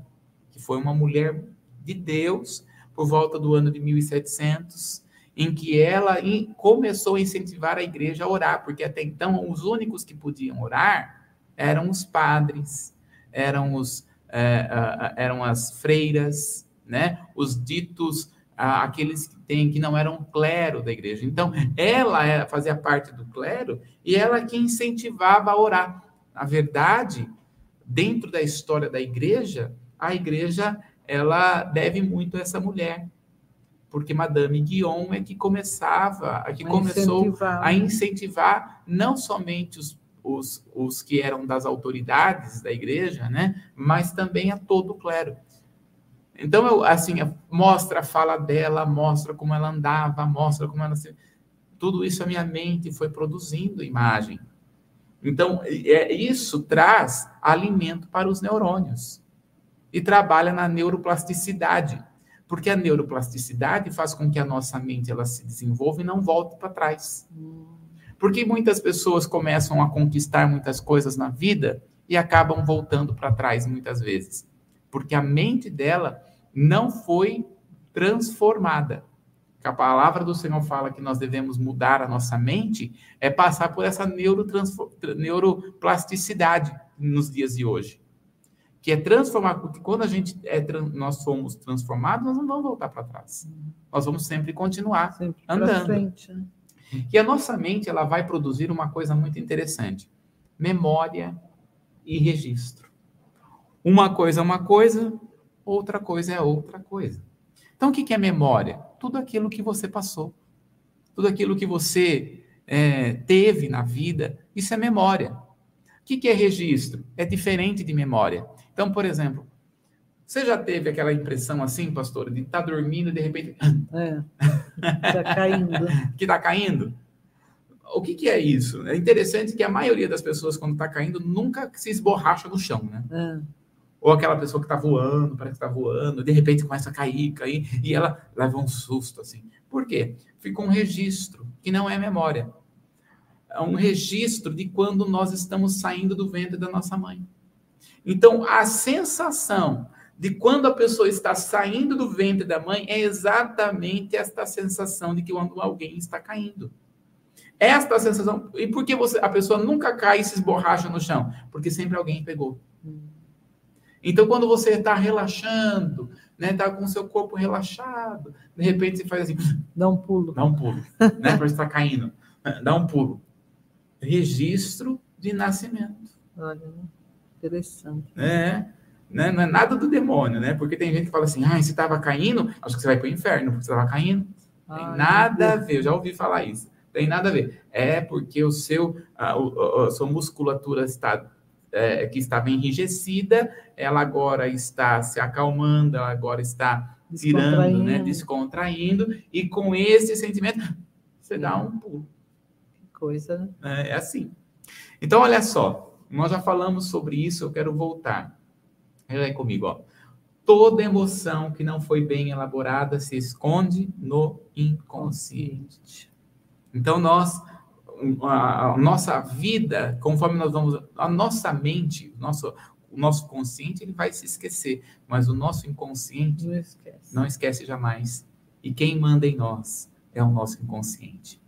que foi uma mulher de Deus por volta do ano de 1700, em que ela in- começou a incentivar a igreja a orar, porque até então os únicos que podiam orar eram os padres, eram os ah, eram as freiras, né? Os ditos, aqueles que têm que não eram clero da igreja. Então, ela era- fazia parte do clero e ela que incentivava a orar. Na verdade, dentro da história da igreja, a igreja ela deve muito a essa mulher, porque Madame Guion é que começava, a que A começou incentivar. a incentivar não somente os, os, os que eram das autoridades da igreja, né, mas também a todo o clero. Então, eu, assim, mostra a fala dela, mostra como ela andava, mostra como ela. Tudo isso a minha mente foi produzindo imagem. Então, é, isso traz alimento para os neurônios e trabalha na neuroplasticidade, porque a neuroplasticidade faz com que a nossa mente ela se desenvolva e não volte para trás. Porque muitas pessoas começam a conquistar muitas coisas na vida e acabam voltando para trás muitas vezes. Porque a mente dela não foi transformada. Que a palavra do Senhor fala que nós devemos mudar a nossa mente é passar por essa neuroplasticidade nos dias de hoje. Que é transformar, porque quando a gente é, nós somos transformados, nós não vamos voltar para trás. Nós vamos sempre continuar Sempre andando. frente. né? e a nossa mente ela vai produzir uma coisa muito interessante: memória e registro. Uma coisa é uma coisa, outra coisa é outra coisa. Então, o que é memória? Tudo aquilo que você passou, tudo aquilo que você é, teve na vida, isso é memória. O que é registro? É diferente de memória. Então, por exemplo, você já teve aquela impressão assim, pastor, de estar dormindo e de repente É. Tá caindo. que está caindo. O que, que é isso? É interessante que a maioria das pessoas, quando está caindo, nunca se esborracha no chão, né? É. Ou aquela pessoa que está voando, parece que está voando, de repente começa a cair, cair, e ela leva um susto, assim. Por quê? Fica um registro, que não é memória. É um registro de quando nós estamos saindo do ventre da nossa mãe. Então, a sensação de quando a pessoa está saindo do ventre da mãe é exatamente esta sensação de que quando alguém está caindo. Esta sensação. E por que você, a pessoa nunca cai e se esborracha no chão? Porque sempre alguém pegou. Então, quando você está relaxando, né, tá com o seu corpo relaxado, de repente você faz assim, dá um pulo, dá um pulo, né, para estar caindo, dá um pulo. Registro de nascimento. Olha, interessante. É, né, não é nada do demônio, né? Porque tem gente que fala assim, ah, você estava caindo, acho que você vai para o inferno porque você estava caindo. Tem Ai, nada a ver, eu já ouvi falar isso. Tem nada a ver. É porque o seu, a, a, a sua musculatura está é, que estava enrijecida, ela agora está se acalmando, ela agora está tirando, né, descontraindo, e com esse sentimento, você dá um pulo. Que coisa, né? É, é assim. Então, olha só, nós já falamos sobre isso, eu quero voltar. Olha comigo, ó. Toda emoção que não foi bem elaborada se esconde no inconsciente. Então, nós a, nossa vida, conforme nós vamos, a nossa mente, nosso, o nosso consciente, ele vai se esquecer, mas o nosso inconsciente não esquece, não esquece jamais. E quem manda em nós é o nosso inconsciente.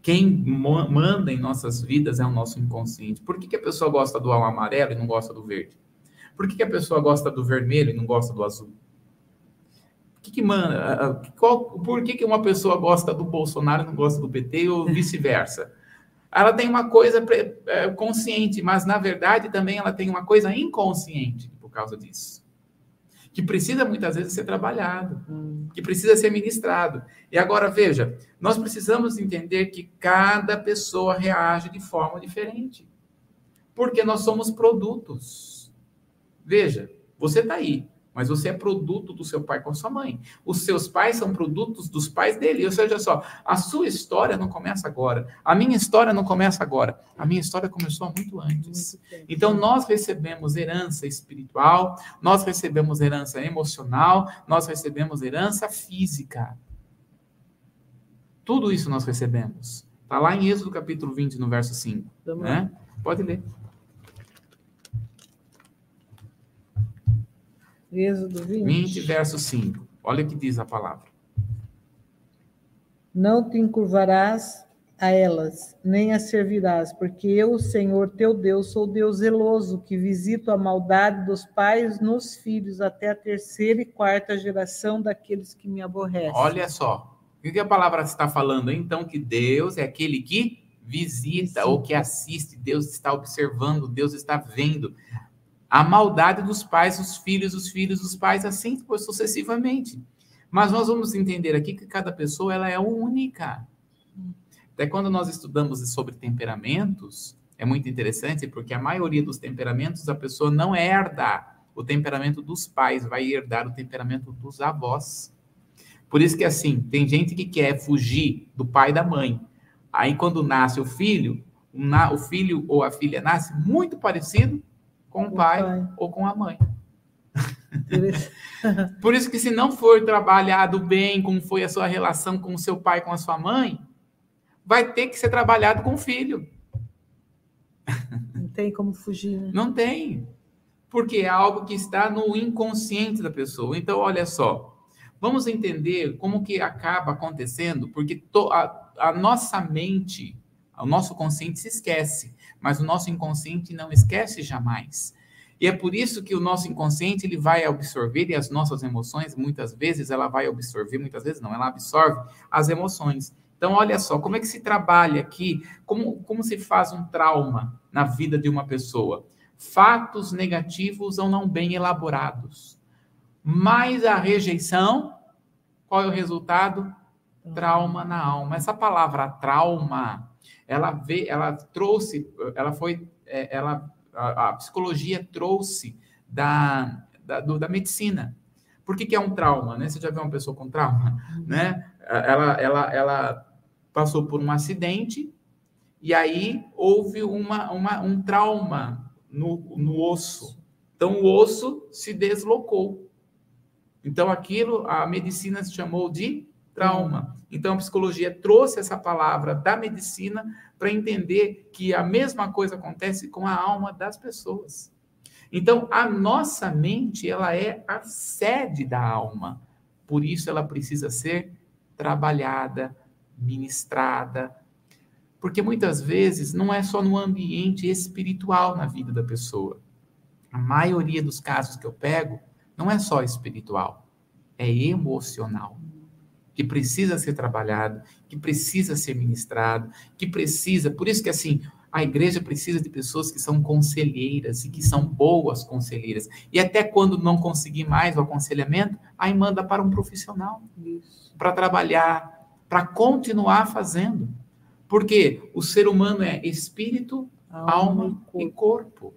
Quem manda em nossas vidas é o nosso inconsciente. Por que, que a pessoa gosta do amarelo e não gosta do verde? Por que, que a pessoa gosta do vermelho e não gosta do azul? Que, que manda? Qual, por que, que uma pessoa gosta do Bolsonaro e não gosta do PT ou vice-versa? Ela tem uma coisa é, consciente, mas na verdade também ela tem uma coisa inconsciente por causa disso. Que precisa muitas vezes ser trabalhado, hum. que precisa ser ministrado. E agora veja, nós precisamos entender que cada pessoa reage de forma diferente. Porque nós somos produtos. Veja, você está aí, mas você é produto do seu pai com a sua mãe. Os seus pais são produtos dos pais dele. Ou seja, só, a sua história não começa agora. A minha história não começa agora. A minha história começou muito antes. Então, nós recebemos herança espiritual, nós recebemos herança emocional, nós recebemos herança física. Tudo isso nós recebemos. Está lá em Êxodo capítulo 20, no verso 5. Né? Pode ler. Êxodo 20. 20, verso 5. Olha o que diz a palavra. Não te encurvarás a elas, nem as servirás, porque eu, Senhor teu Deus, sou Deus zeloso, que visito a maldade dos pais nos filhos até a terceira e quarta geração daqueles que me aborrecem. Olha só, o que a palavra está falando? Então, que Deus é aquele que visita ou que assiste, Deus está observando, Deus está vendo a maldade dos pais, os filhos, os filhos, dos pais, assim sucessivamente. Mas nós vamos entender aqui que cada pessoa ela é única. Até quando nós estudamos sobre temperamentos, é muito interessante porque a maioria dos temperamentos a pessoa não herda o temperamento dos pais, vai herdar o temperamento dos avós. Por isso que assim, tem gente que quer fugir do pai e da mãe. Aí quando nasce o filho, o filho ou a filha nasce muito parecido com o pai, pai, ou com a mãe. Por isso que se não for trabalhado bem como foi a sua relação com o seu pai, com a sua mãe, vai ter que ser trabalhado com o filho. Não tem como fugir. Né? Não tem. Porque é algo que está no inconsciente da pessoa. Então, olha só. Vamos entender como que acaba acontecendo, porque to, a, a nossa mente, o nosso consciente se esquece mas o nosso inconsciente não esquece jamais. E é por isso que o nosso inconsciente ele vai absorver e as nossas emoções, muitas vezes ela vai absorver, muitas vezes não, ela absorve as emoções. Então, olha só, como é que se trabalha aqui, como, como se faz um trauma na vida de uma pessoa? Fatos negativos ou não bem elaborados. Mais a rejeição, qual é o resultado? Trauma na alma. Essa palavra trauma, ela vê, ela trouxe, ela foi, é, ela, a, a psicologia trouxe da, da, do, da medicina. Por que, que, é um trauma, né? Você já viu uma pessoa com trauma, uhum. né? Ela, ela, ela passou por um acidente e aí houve uma, uma, um trauma no, no osso. Então o osso se deslocou. Então aquilo a medicina chamou de trauma. Então, a psicologia trouxe essa palavra da medicina para entender que a mesma coisa acontece com a alma das pessoas. Então, a nossa mente, ela é a sede da alma. Por isso, ela precisa ser trabalhada, ministrada. Porque muitas vezes não é só no ambiente espiritual na vida da pessoa. a maioria dos casos que eu pego não é só espiritual, é emocional. Que precisa ser trabalhado, que precisa ser ministrado, que precisa. Por isso que assim, a igreja precisa de pessoas que são conselheiras e que são boas conselheiras. E até quando não conseguir mais o aconselhamento, aí manda para um profissional para trabalhar, para continuar fazendo. Porque o ser humano é espírito, alma, alma e, corpo.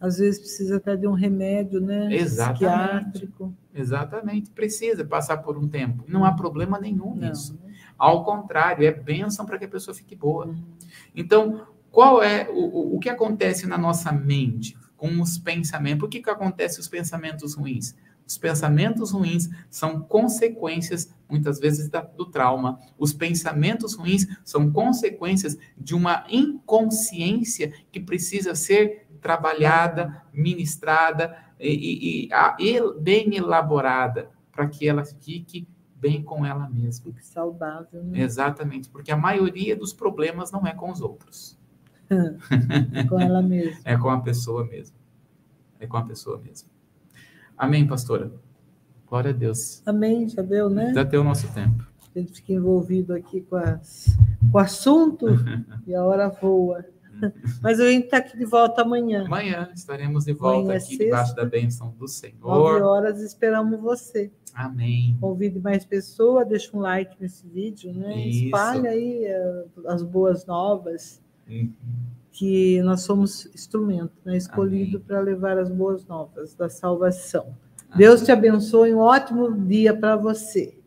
Às vezes precisa até de um remédio, né? Exatamente. Psiquiátrico. Exatamente, precisa passar por um tempo. Não há problema nenhum Não. nisso. Ao contrário, é bênção para que a pessoa fique boa. Uhum. Então, qual é o, o que acontece na nossa mente com os pensamentos? Por que, que acontece os pensamentos ruins? Os pensamentos ruins são consequências, muitas vezes, da, do trauma. Os pensamentos ruins são consequências de uma inconsciência que precisa ser trabalhada, ministrada e, e, e bem elaborada para que ela fique bem com ela mesma. Fique saudável. Né? Exatamente, porque a maioria dos problemas não é com os outros. é com ela mesma. É com a pessoa mesmo. É com a pessoa mesmo. Amém, pastora? Glória a Deus. Amém, já deu, né? Já deu o nosso tempo. A gente fica envolvido aqui com, as, com o assunto e a hora voa. Mas a gente está aqui de volta amanhã. Amanhã estaremos de volta amanhã, aqui sexta, debaixo da bênção do Senhor. Nove horas esperamos você. Amém. Convide mais pessoas, deixa um like nesse vídeo, né? Isso. Espalha aí eh, as boas novas. Uhum. Que nós somos instrumento, né? Escolhido para levar as boas novas da salvação. Amém. Deus te abençoe, um ótimo dia para você.